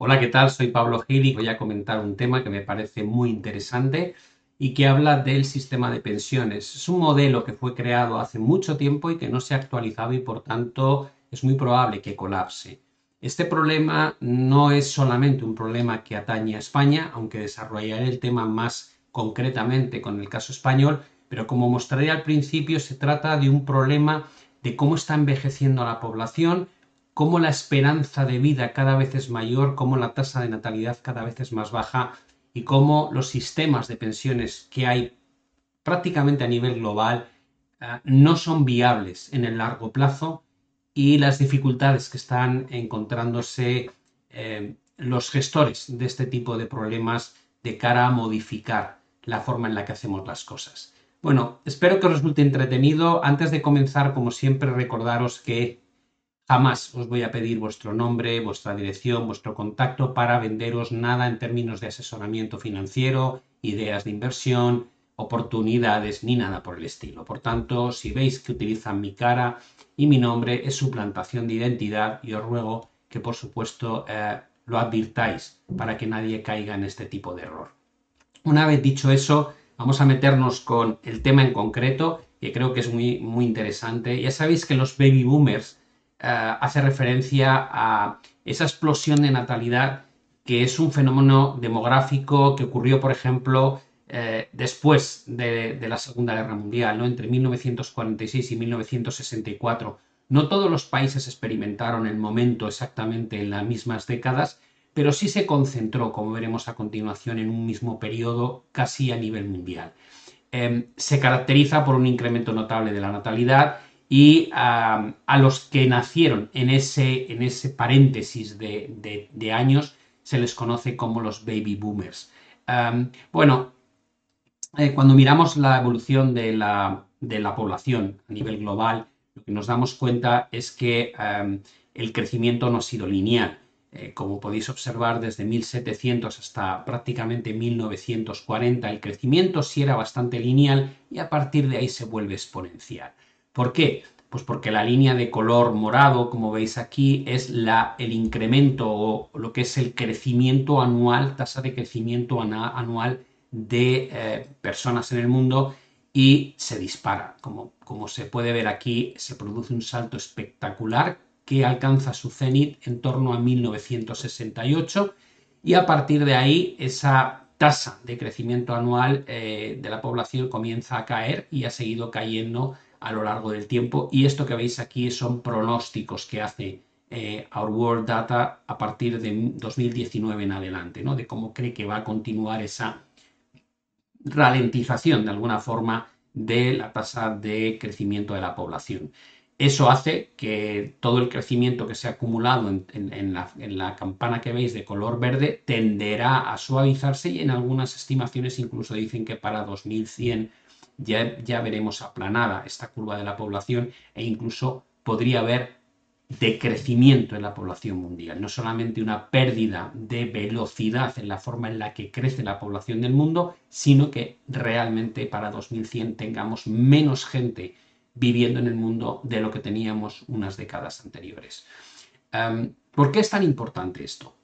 Hola, ¿qué tal? Soy Pablo Gil y voy a comentar un tema que me parece muy interesante y que habla del sistema de pensiones. Es un modelo que fue creado hace mucho tiempo y que no se ha actualizado y por tanto es muy probable que colapse. Este problema no es solamente un problema que atañe a España, aunque desarrollaré el tema más concretamente con el caso español, pero como mostraré al principio, se trata de un problema de cómo está envejeciendo la población, cómo la esperanza de vida cada vez es mayor, cómo la tasa de natalidad cada vez es más baja y cómo los sistemas de pensiones que hay prácticamente a nivel global eh, no son viables en el largo plazo y las dificultades que están encontrándose eh, los gestores de este tipo de problemas de cara a modificar la forma en la que hacemos las cosas. Bueno, espero que os resulte entretenido. Antes de comenzar, como siempre, recordaros que Jamás os voy a pedir vuestro nombre, vuestra dirección, vuestro contacto para venderos nada en términos de asesoramiento financiero, ideas de inversión, oportunidades ni nada por el estilo. Por tanto, si veis que utilizan mi cara y mi nombre es suplantación de identidad y os ruego que por supuesto eh, lo advirtáis para que nadie caiga en este tipo de error. Una vez dicho eso, vamos a meternos con el tema en concreto que creo que es muy, muy interesante. Ya sabéis que los baby boomers hace referencia a esa explosión de natalidad que es un fenómeno demográfico que ocurrió, por ejemplo, eh, después de, la Segunda Guerra Mundial, ¿no? entre 1946 y 1964. No todos los países experimentaron el momento exactamente en las mismas décadas, pero sí se concentró, como veremos a continuación, en un mismo periodo casi a nivel mundial. Em, se caracteriza por un incremento notable de la natalidad y a los que nacieron en ese, en ese paréntesis de, años se les conoce como los baby boomers. bueno, eh, cuando miramos la evolución de la, población a nivel global, lo que nos damos cuenta es que el crecimiento no ha sido lineal. Eh, como podéis observar, desde 1700 hasta prácticamente 1940 el crecimiento sí era bastante lineal y a partir de ahí se vuelve exponencial. ¿Por qué? Pues porque la línea de color morado, como veis aquí, es la, el incremento o lo que es el crecimiento anual, tasa de crecimiento anual de eh, personas en el mundo y se dispara. Como, como se puede ver aquí, se produce un salto espectacular que alcanza su cenit en torno a 1968 y a partir de ahí esa tasa de crecimiento anual eh, de la población comienza a caer y ha seguido cayendo a lo largo del tiempo. Y esto que veis aquí son pronósticos que hace eh, Our World Data a partir de 2019 en adelante, ¿no? de cómo cree que va a continuar esa ralentización de alguna forma de la tasa de crecimiento de la población. Eso hace que todo el crecimiento que se ha acumulado en, la, en, la, campana que veis de color verde tenderá a suavizarse y en algunas estimaciones incluso dicen que para 2100 ya, veremos aplanada esta curva de la población e incluso podría haber decrecimiento en la población mundial, no solamente una pérdida de velocidad en la forma en la que crece la población del mundo, sino que realmente para 2100 tengamos menos gente viviendo en el mundo de lo que teníamos unas décadas anteriores. Em, ¿Por qué es tan importante esto?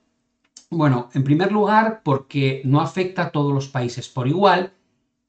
Bueno, en primer lugar, porque no afecta a todos los países por igual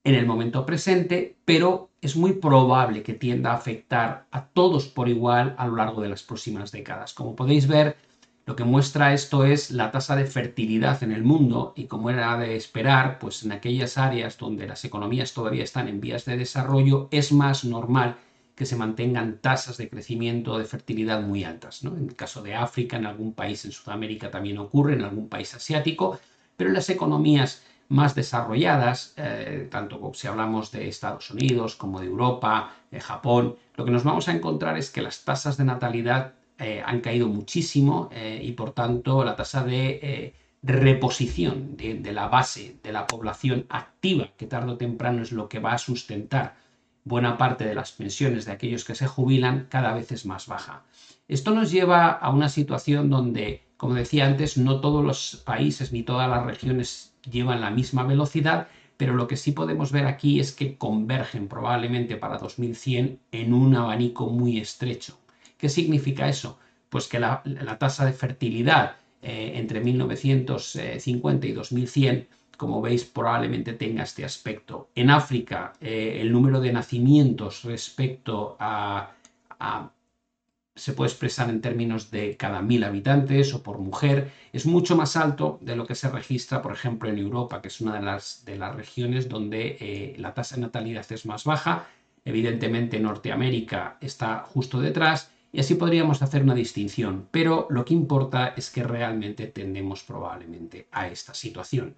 en el momento presente, pero es muy probable que tienda a afectar a todos por igual a lo largo de las próximas décadas. Como podéis ver, lo que muestra esto es la tasa de fertilidad en el mundo y como era de esperar, pues en aquellas áreas donde las economías todavía están en vías de desarrollo, es más normal que se mantengan tasas de crecimiento de fertilidad muy altas. ¿no? En el caso de África, en algún país en Sudamérica también ocurre, en algún país asiático, pero en las economías más desarrolladas, eh, tanto si hablamos de Estados Unidos como de Europa, Japón, lo que nos vamos a encontrar es que las tasas de natalidad eh, han caído muchísimo eh, y por tanto la tasa de reposición de, la base de la población activa, que tarde o temprano es lo que va a sustentar buena parte de las pensiones de aquellos que se jubilan, cada vez es más baja. Esto nos lleva a una situación donde, como decía antes, no todos los países ni todas las regiones llevan la misma velocidad, pero lo que sí podemos ver aquí es que convergen probablemente para 2100 en un abanico muy estrecho. ¿Qué significa eso? Pues que la, tasa de fertilidad eh, entre 1950 y 2100, como veis, probablemente tenga este aspecto. En África, eh, el número de nacimientos respecto a, se puede expresar en términos de cada mil habitantes o por mujer, es mucho más alto de lo que se registra, por ejemplo, en Europa, que es una de las, de las regiones donde eh, la tasa de natalidad es más baja. Evidentemente, Norteamérica está justo detrás y así podríamos hacer una distinción, pero lo que importa es que realmente tendemos probablemente a esta situación.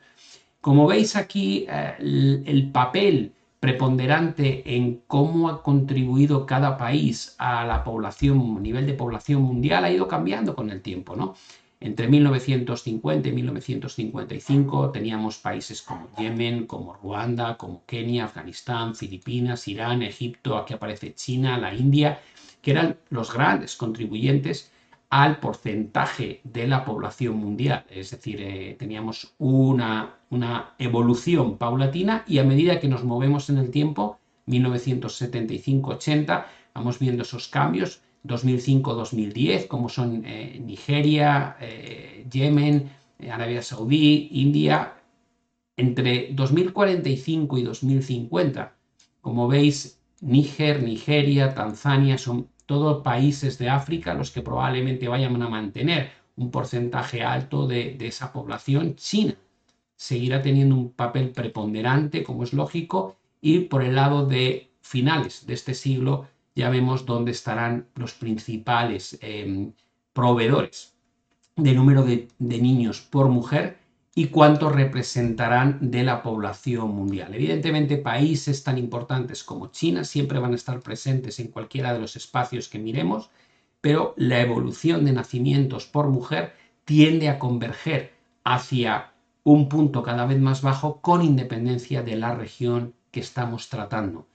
Como veis aquí, eh, el, papel preponderante en cómo ha contribuido cada país a la población, nivel de población mundial, ha ido cambiando con el tiempo, ¿no? Entre 1950 y 1955 teníamos países como Yemen, como Ruanda, como Kenia, Afganistán, Filipinas, Irán, Egipto, aquí aparece China, la India, que eran los grandes contribuyentes al porcentaje de la población mundial. Es decir, eh, teníamos una, una, evolución paulatina y a medida que nos movemos en el tiempo, 1975-80, vamos viendo esos cambios, 2005-2010, como son eh, Nigeria, eh, Yemen, Arabia Saudí, India. Entre 2045 y 2050, como veis, Níger, Nigeria, Tanzania son todos países de África los que probablemente vayan a mantener un porcentaje alto de, esa población. China seguirá teniendo un papel preponderante, como es lógico, y por el lado de finales de este siglo ya vemos dónde estarán los principales em, proveedores de número de niños por mujer y cuánto representarán de la población mundial. Evidentemente, países tan importantes como China siempre van a estar presentes en cualquiera de los espacios que miremos, pero la evolución de nacimientos por mujer tiende a converger hacia un punto cada vez más bajo con independencia de la región que estamos tratando.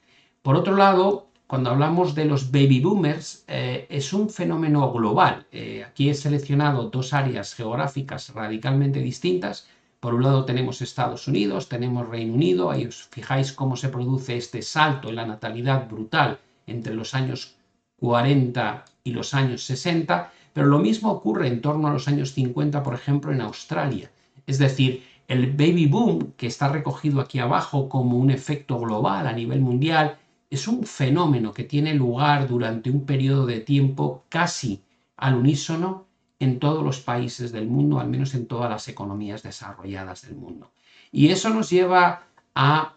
Por otro lado, cuando hablamos de los baby boomers, eh, es un fenómeno global. Eh, aquí he seleccionado dos áreas geográficas radicalmente distintas. Por un lado tenemos Estados Unidos, tenemos Reino Unido, ahí os fijáis cómo se produce este salto en la natalidad brutal entre los años 40 y los años 60, pero lo mismo ocurre en torno a los años 50, por ejemplo, en Australia. Es decir, el baby boom, que está recogido aquí abajo como un efecto global a nivel mundial, es un fenómeno que tiene lugar durante un periodo de tiempo casi al unísono en todos los países del mundo, al menos en todas las economías desarrolladas del mundo. Y eso nos lleva a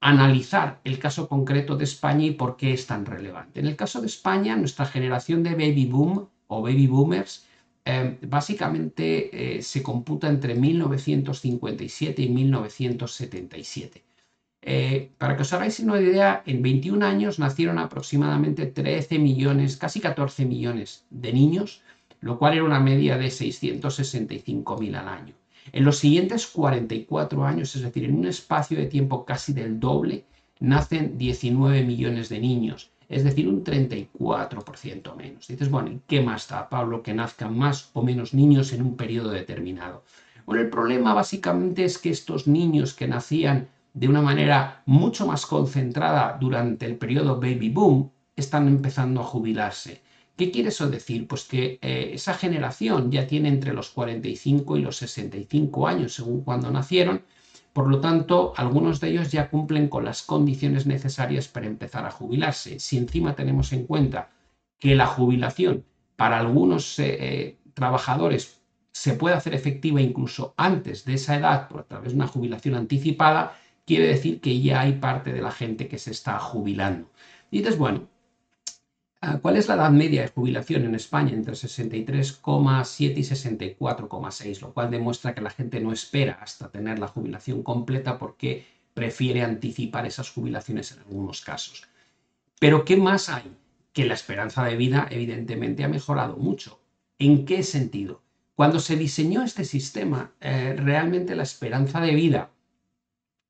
analizar el caso concreto de España y por qué es tan relevante. En el caso de España, nuestra generación de baby boom o baby boomers eh, básicamente eh, se computa entre 1957 y 1977. Eh, para que os hagáis una idea, en 21 años nacieron aproximadamente 13 millones, casi 14 millones de niños, lo cual era una media de 665.000 al año. En los siguientes 44 años, es decir, en un espacio de tiempo casi del doble, nacen 19 millones de niños, es decir, un 34% menos. Dices, bueno, qué más da, Pablo, que nazcan más o menos niños en un periodo determinado? Bueno, el problema básicamente es que estos niños que nacían de una manera mucho más concentrada durante el periodo baby boom, están empezando a jubilarse. ¿Qué quiere eso decir? Pues que eh, esa generación ya tiene entre los 45 y los 65 años, según cuando nacieron, por lo tanto, algunos de ellos ya cumplen con las condiciones necesarias para empezar a jubilarse. Si encima tenemos en cuenta que la jubilación para algunos eh, eh, trabajadores se puede hacer efectiva incluso antes de esa edad, por a través de una jubilación anticipada, quiere decir que ya hay parte de la gente que se está jubilando. Y dices, bueno, ah, ¿cuál es la edad media de jubilación en España? Entre 63,7 y 64,6, lo cual demuestra que la gente no espera hasta tener la jubilación completa porque prefiere anticipar esas jubilaciones en algunos casos. Pero ¿qué más hay? Que la esperanza de vida evidentemente ha mejorado mucho. ¿En qué sentido? Cuando se diseñó este sistema, eh, realmente la esperanza de vida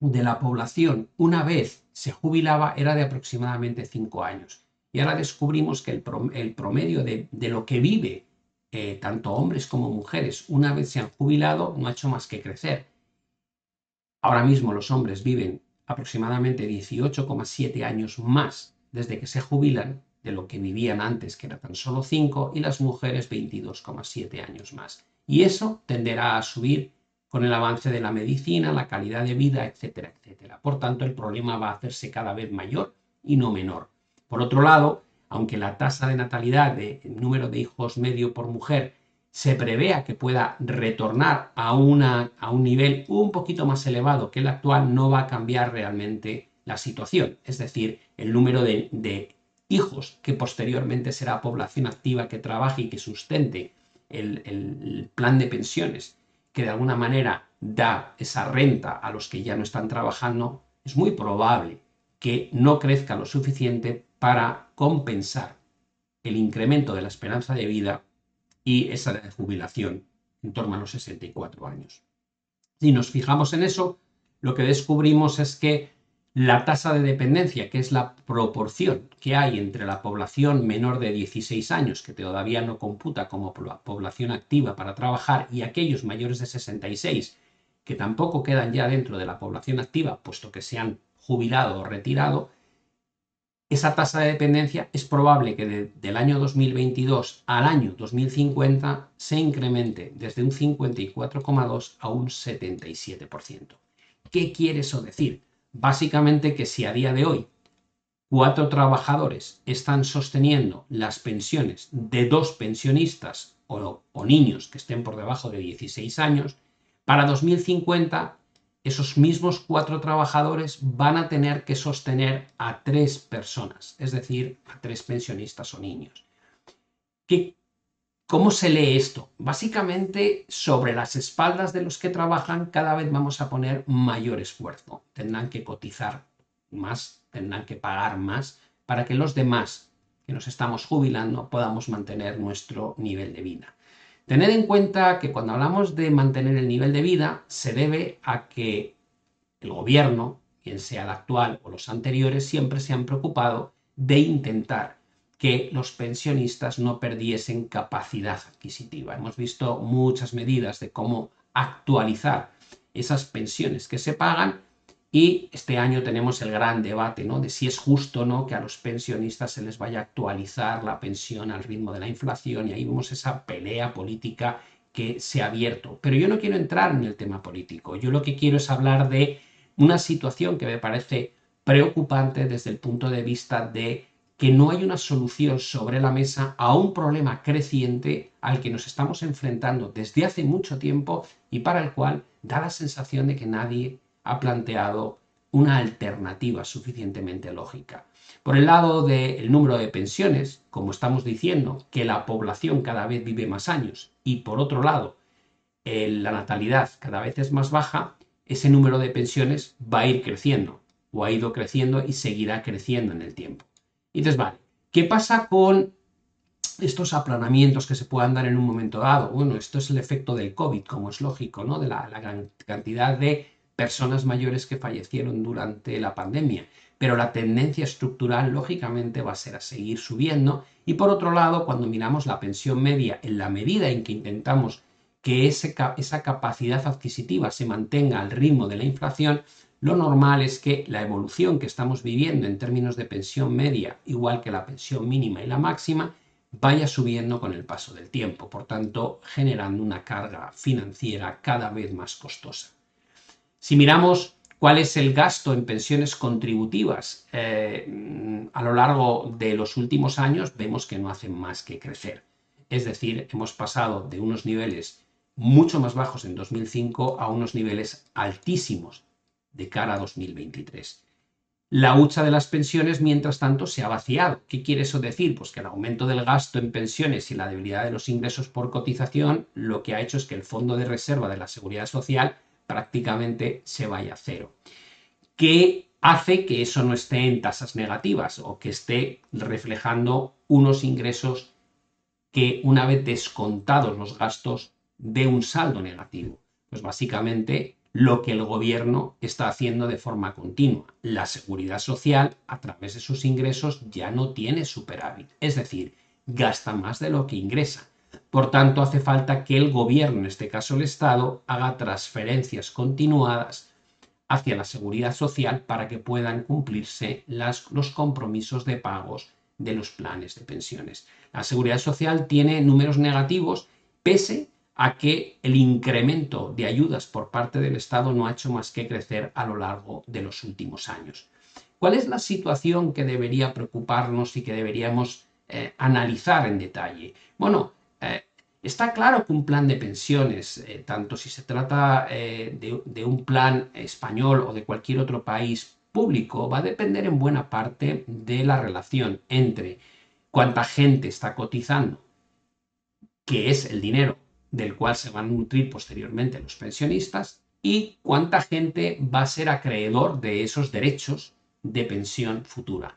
de la población una vez se jubilaba era de aproximadamente 5 años. Y ahora descubrimos que el, promedio de, lo que vive eh, tanto hombres como mujeres una vez se han jubilado no ha hecho más que crecer. Ahora mismo los hombres viven aproximadamente 18,7 años más desde que se jubilan de lo que vivían antes, que era tan solo 5, y las mujeres 22,7 años más. Y eso tenderá a subir con el avance de la medicina, la calidad de vida, etcétera, etcétera. Por tanto, el problema va a hacerse cada vez mayor y no menor. Por otro lado, aunque la tasa de natalidad, de número de hijos medio por mujer, se prevea que pueda retornar a, una, a un nivel un poquito más elevado que el actual, no va a cambiar realmente la situación. Es decir, el número de, hijos que posteriormente será población activa que trabaje y que sustente el, el plan de pensiones, que de alguna manera da esa renta a los que ya no están trabajando, es muy probable que no crezca lo suficiente para compensar el incremento de la esperanza de vida y esa jubilación en torno a los 64 años. Si nos fijamos en eso, lo que descubrimos es que la tasa de dependencia, que es la proporción que hay entre la población menor de 16 años, que todavía no computa como población activa para trabajar, y aquellos mayores de 66, que tampoco quedan ya dentro de la población activa, puesto que se han jubilado o retirado, esa tasa de dependencia es probable que del año 2022 al año 2050 se incremente desde un 54,2 a un 77%. ¿Qué quiere eso decir? Básicamente que si a día de hoy cuatro trabajadores están sosteniendo las pensiones de dos pensionistas o, niños que estén por debajo de 16 años, para 2050 esos mismos cuatro trabajadores van a tener que sostener a tres personas, es decir, a tres pensionistas o niños. ¿Cómo se lee esto? Básicamente, sobre las espaldas de los que trabajan, cada vez vamos a poner mayor esfuerzo. Tendrán que cotizar más, tendrán que pagar más para que los demás que nos estamos jubilando podamos mantener nuestro nivel de vida. Tened en cuenta que cuando hablamos de mantener el nivel de vida, se debe a que el gobierno, quien sea el actual o los anteriores, siempre se han preocupado de intentar que los pensionistas no perdiesen capacidad adquisitiva. Hemos visto muchas medidas de cómo actualizar esas pensiones que se pagan y este año tenemos el gran debate ¿no? de si es justo o no que a los pensionistas se les vaya a actualizar la pensión al ritmo de la inflación y ahí vemos esa pelea política que se ha abierto. Pero yo no quiero entrar en el tema político, yo lo que quiero es hablar de una situación que me parece preocupante desde el punto de vista de que no hay una solución sobre la mesa a un problema creciente al que nos estamos enfrentando desde hace mucho tiempo y para el cual da la sensación de que nadie ha planteado una alternativa suficientemente lógica. Por el lado del número de pensiones, como estamos diciendo, que la población cada vez vive más años y por otro lado la natalidad cada vez es más baja, ese número de pensiones va a ir creciendo o ha ido creciendo y seguirá creciendo en el tiempo. Y entonces, vale, ¿qué pasa con estos aplanamientos que se puedan dar en un momento dado? Bueno, esto es el efecto del COVID, como es lógico, ¿no? De la gran cantidad de personas mayores que fallecieron durante la pandemia. Pero la tendencia estructural, lógicamente, va a ser a seguir subiendo. Y por otro lado, cuando miramos la pensión media, en la medida en que intentamos que esa capacidad adquisitiva se mantenga al ritmo de la inflación, lo normal es que la evolución que estamos viviendo en términos de pensión media, igual que la pensión mínima y la máxima, vaya subiendo con el paso del tiempo, por tanto, generando una carga financiera cada vez más costosa. Si miramos cuál es el gasto en pensiones contributivas eh, a lo largo de los últimos años, vemos que no hacen más que crecer. Es decir, hemos pasado de unos niveles mucho más bajos en 2005 a unos niveles altísimos de cara a 2023. La hucha de las pensiones, mientras tanto, se ha vaciado. ¿Qué quiere eso decir? Pues que el aumento del gasto en pensiones y la debilidad de los ingresos por cotización lo que ha hecho es que el Fondo de Reserva de la Seguridad Social prácticamente se vaya a cero. ¿Qué hace que eso no esté en tasas negativas o que esté reflejando unos ingresos que una vez descontados los gastos de un saldo negativo? Pues básicamente lo que el gobierno está haciendo de forma continua. La seguridad social, a través de sus ingresos, ya no tiene superávit, es decir, gasta más de lo que ingresa. Por tanto, hace falta que el gobierno, en este caso el Estado, haga transferencias continuadas hacia la seguridad social para que puedan cumplirse los compromisos de pagos de los planes de pensiones. La seguridad social tiene números negativos pese a que el incremento de ayudas por parte del Estado no ha hecho más que crecer a lo largo de los últimos años. ¿Cuál es la situación que debería preocuparnos y que deberíamos eh, analizar en detalle? Bueno, eh, está claro que un plan de pensiones, eh, tanto si se trata de, de un plan español o de cualquier otro país público, va a depender en buena parte de la relación entre cuánta gente está cotizando, que es el dinero del cual se van a nutrir posteriormente los pensionistas y cuánta gente va a ser acreedor de esos derechos de pensión futura.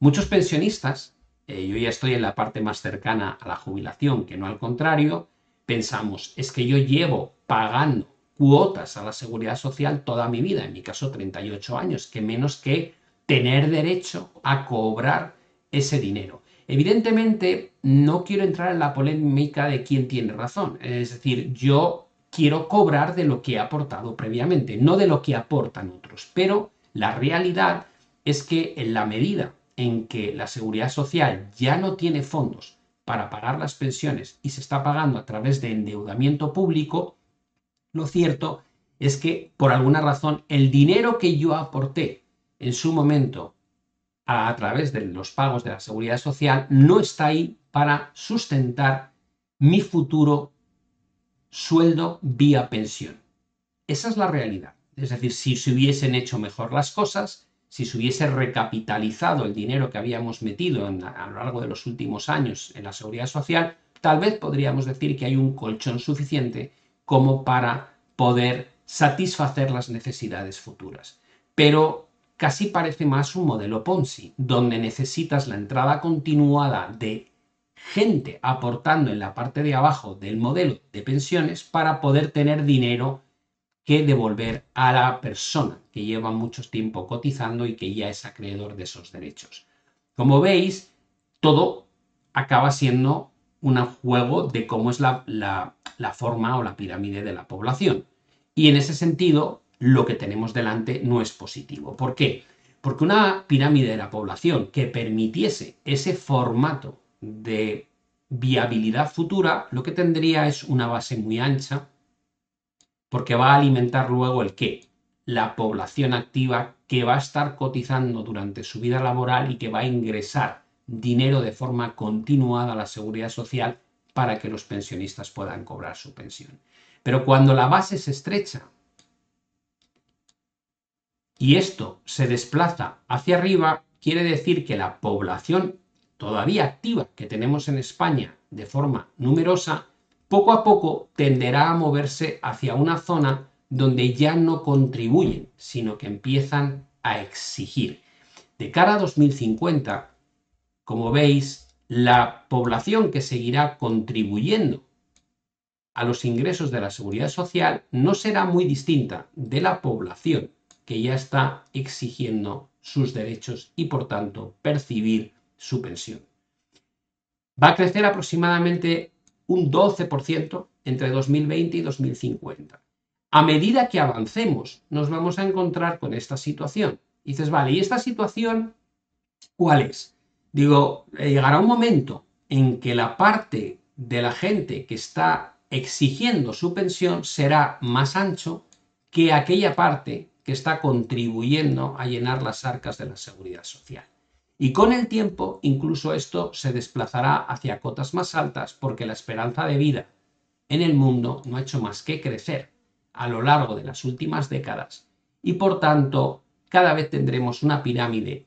Muchos pensionistas, eh, yo ya estoy en la parte más cercana a la jubilación que no al contrario, pensamos, es que yo llevo pagando cuotas a la seguridad social toda mi vida, en mi caso 38 años, que menos que tener derecho a cobrar ese dinero. Evidentemente, no quiero entrar en la polémica de quién tiene razón. Es decir, yo quiero cobrar de lo que he aportado previamente, no de lo que aportan otros. Pero la realidad es que en la medida en que la seguridad social ya no tiene fondos para pagar las pensiones y se está pagando a través de endeudamiento público, lo cierto es que por alguna razón el dinero que yo aporté en su momento a, través de los pagos de la seguridad social no está ahí para sustentar mi futuro sueldo vía pensión. Esa es la realidad. Es decir, si se hubiesen hecho mejor las cosas, si se hubiese recapitalizado el dinero que habíamos metido a lo largo de los últimos años en la seguridad social, tal vez podríamos decir que hay un colchón suficiente como para poder satisfacer las necesidades futuras. Pero casi parece más un modelo Ponzi, donde necesitas la entrada continuada de gente aportando en la parte de abajo del modelo de pensiones para poder tener dinero que devolver a la persona que lleva mucho tiempo cotizando y que ya es acreedor de esos derechos. Como veis, todo acaba siendo un juego de cómo es la, la forma o la pirámide de la población. Y en ese sentido, lo que tenemos delante no es positivo. ¿Por qué? Porque una pirámide de la población que permitiese ese formato de viabilidad futura, lo que tendría es una base muy ancha, porque va a alimentar luego el qué? La población activa que va a estar cotizando durante su vida laboral y que va a ingresar dinero de forma continuada a la seguridad social para que los pensionistas puedan cobrar su pensión. Pero cuando la base se estrecha y esto se desplaza hacia arriba, quiere decir que la población todavía activa que tenemos en España de forma numerosa, poco a poco tenderá a moverse hacia una zona donde ya no contribuyen, sino que empiezan a exigir. De cara a 2050, como veis, la población que seguirá contribuyendo a los ingresos de la seguridad social no será muy distinta de la población que ya está exigiendo sus derechos y por tanto percibir su pensión. Va a crecer aproximadamente un 12% entre 2020 y 2050. A medida que avancemos, nos vamos a encontrar con esta situación. dices, vale, ¿y esta situación cuál es? Digo, eh, llegará un momento en que la parte de la gente que está exigiendo su pensión será más ancho que aquella parte que está contribuyendo a llenar las arcas de la seguridad social. Y con el tiempo, incluso esto se desplazará hacia cotas más altas porque la esperanza de vida en el mundo no ha hecho más que crecer a lo largo de las últimas décadas y por tanto cada vez tendremos una pirámide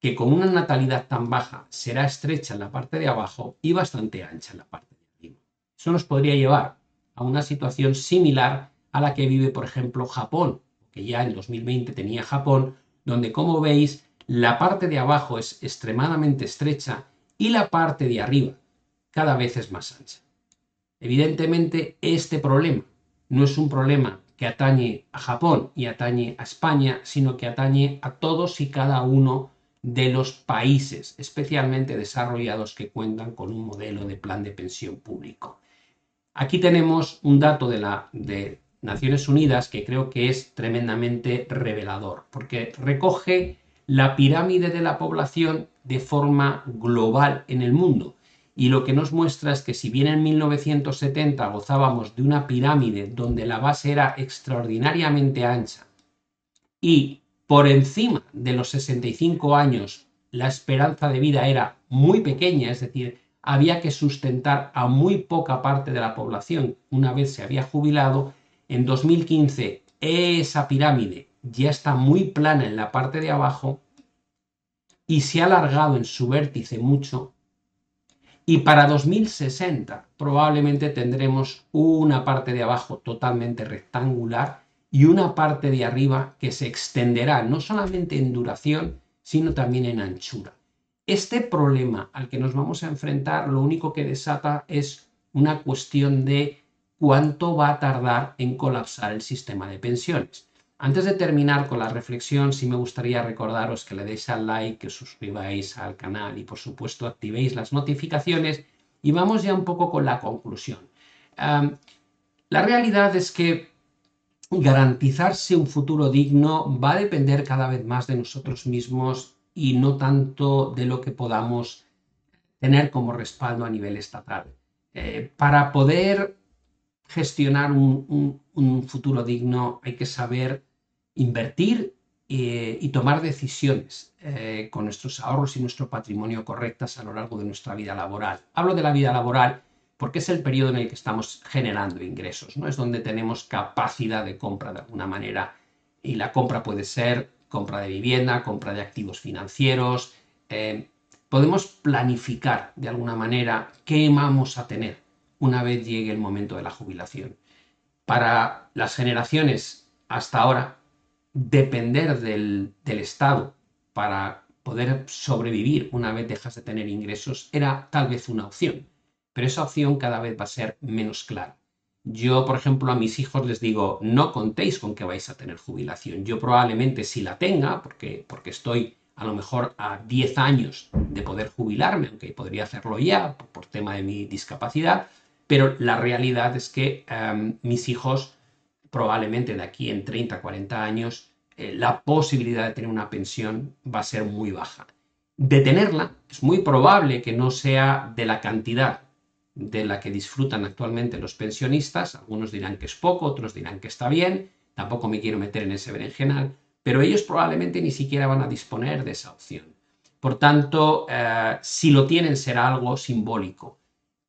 que con una natalidad tan baja será estrecha en la parte de abajo y bastante ancha en la parte de arriba. Eso nos podría llevar a una situación similar a la que vive, por ejemplo, Japón, que ya en 2020 tenía Japón, donde como veis la parte de abajo es extremadamente estrecha y la parte de arriba cada vez es más ancha. Evidentemente este problema no es un problema que atañe a Japón y atañe a España, sino que atañe a todos y cada uno de los países, especialmente desarrollados que cuentan con un modelo de plan de pensión público. Aquí tenemos un dato de la, de Naciones Unidas que creo que es tremendamente revelador, porque recoge la pirámide de la población de forma global en el mundo. Y lo que nos muestra es que si bien en 1970 gozábamos de una pirámide donde la base era extraordinariamente ancha y por encima de los 65 años la esperanza de vida era muy pequeña, es decir, había que sustentar a muy poca parte de la población una vez se había jubilado, en 2015 esa pirámide ya está muy plana en la parte de abajo y se ha alargado en su vértice mucho y para 2060 probablemente tendremos una parte de abajo totalmente rectangular y una parte de arriba que se extenderá no solamente en duración, sino también en anchura. Este problema al que nos vamos a enfrentar lo único que desata es una cuestión de cuánto va a tardar en colapsar el sistema de pensiones. Antes de terminar con la reflexión, sí me gustaría recordaros que le deis al like, que suscribáis al canal y por supuesto activéis las notificaciones y vamos ya un poco con la conclusión. la realidad es que garantizarse un futuro digno va a depender cada vez más de nosotros mismos y no tanto de lo que podamos tener como respaldo a nivel estatal. Eh, para poder gestionar un futuro digno hay que saber invertir eh, y tomar decisiones eh, con nuestros ahorros y nuestro patrimonio correctas a lo largo de nuestra vida laboral. Hablo de la vida laboral porque es el periodo en el que estamos generando ingresos, ¿no? Es donde tenemos capacidad de compra de alguna manera y la compra puede ser compra de vivienda, compra de activos financieros. Eh, podemos planificar de alguna manera qué vamos a tener una vez llegue el momento de la jubilación. Para las generaciones hasta ahora depender del, Estado para poder sobrevivir una vez dejas de tener ingresos era tal vez una opción, pero esa opción cada vez va a ser menos clara. Yo, por ejemplo, a mis hijos les digo, no contéis con que vais a tener jubilación. Yo probablemente si la tenga, porque, porque estoy a lo mejor a 10 años de poder jubilarme, aunque podría hacerlo ya por, tema de mi discapacidad, pero la realidad es que mis hijos probablemente de aquí en 30, 40 años, eh, la posibilidad de tener una pensión va a ser muy baja. De tenerla, es muy probable que no sea de la cantidad de la que disfrutan actualmente los pensionistas. Algunos dirán que es poco, otros dirán que está bien. Tampoco me quiero meter en ese berenjenal, pero ellos probablemente ni siquiera van a disponer de esa opción. Por tanto, eh, si lo tienen será algo simbólico.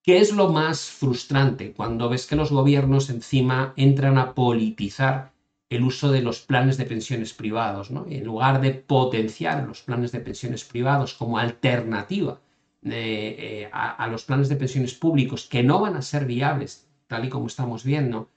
¿Qué es lo más frustrante cuando ves que los gobiernos encima entran a politizar el uso de los planes de pensiones privados, ¿no? en lugar de potenciar los planes de pensiones privados como alternativa eh, a, los planes de pensiones públicos que no van a ser viables, tal y como estamos viendo,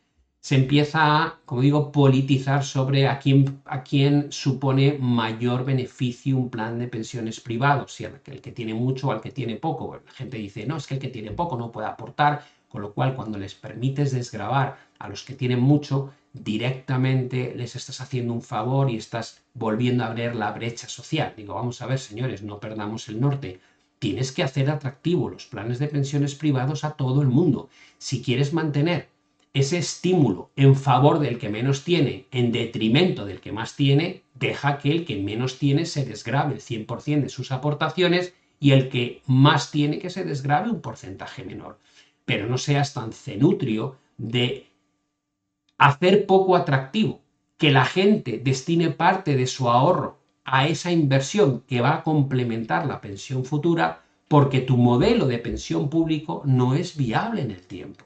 se empieza a, como digo, politizar sobre a quién, a quién supone mayor beneficio un plan de pensiones privado, si el, que tiene mucho o al que tiene poco. la gente dice, no, es que el que tiene poco no puede aportar, con lo cual cuando les permites desgravar a los que tienen mucho, directamente les estás haciendo un favor y estás volviendo a abrir la brecha social. Digo, vamos a ver, señores, no perdamos el norte. Tienes que hacer atractivo los planes de pensiones privados a todo el mundo. Si quieres mantener ese estímulo en favor del que menos tiene, en detrimento del que más tiene, deja que el que menos tiene se desgrabe el 100% de sus aportaciones y el que más tiene que se desgrabe un porcentaje menor. Pero no seas tan cenutrio de hacer poco atractivo que la gente destine parte de su ahorro a esa inversión que va a complementar la pensión futura porque tu modelo de pensión público no es viable en el tiempo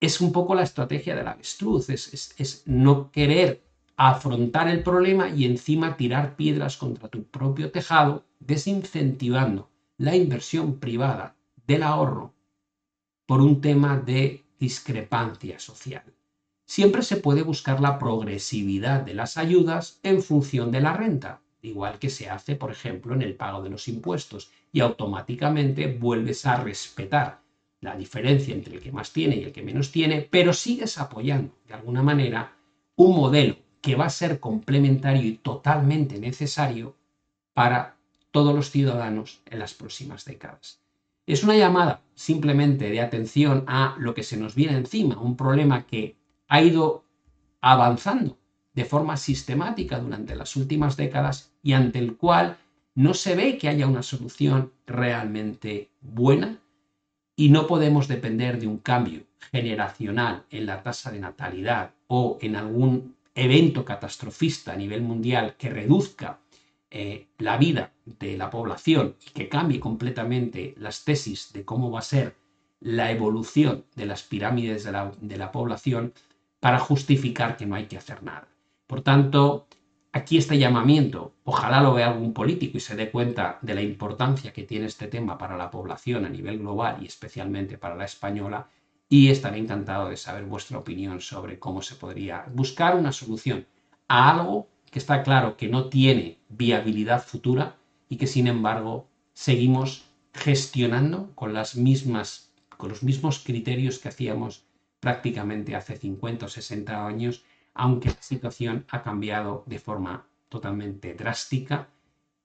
es un poco la estrategia del avestruz, es, es, no querer afrontar el problema y encima tirar piedras contra tu propio tejado, desincentivando la inversión privada del ahorro por un tema de discrepancia social. Siempre se puede buscar la progresividad de las ayudas en función de la renta, igual que se hace, por ejemplo, en el pago de los impuestos, y automáticamente vuelves a respetar la diferencia entre el que más tiene y el que menos tiene, pero sigues apoyando de alguna manera un modelo que va a ser complementario y totalmente necesario para todos los ciudadanos en las próximas décadas. Es una llamada simplemente de atención a lo que se nos viene encima, un problema que ha ido avanzando de forma sistemática durante las últimas décadas y ante el cual no se ve que haya una solución realmente buena y no podemos depender de un cambio generacional en la tasa de natalidad o en algún evento catastrofista a nivel mundial que reduzca eh, la vida de la población y que cambie completamente las tesis de cómo va a ser la evolución de las pirámides de la, de la población para justificar que no hay que hacer nada. Por tanto, aquí este llamamiento, ojalá lo vea algún político y se dé cuenta de la importancia que tiene este tema para la población a nivel global y especialmente para la española, y estaré encantado de saber vuestra opinión sobre cómo se podría buscar una solución a algo que está claro que no tiene viabilidad futura y que sin embargo seguimos gestionando con las mismas con los mismos criterios que hacíamos prácticamente hace 50 o 60 años, aunque la situación ha cambiado de forma totalmente drástica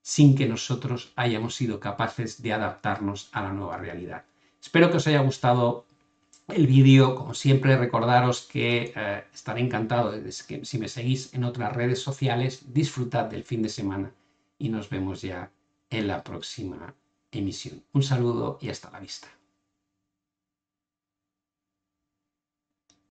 sin que nosotros hayamos sido capaces de adaptarnos a la nueva realidad. Espero que os haya gustado el vídeo. Como siempre, recordaros que eh, estaré encantado si me seguís en otras redes sociales, disfrutad del fin de semana y nos vemos ya en la próxima emisión. Un saludo y hasta la vista.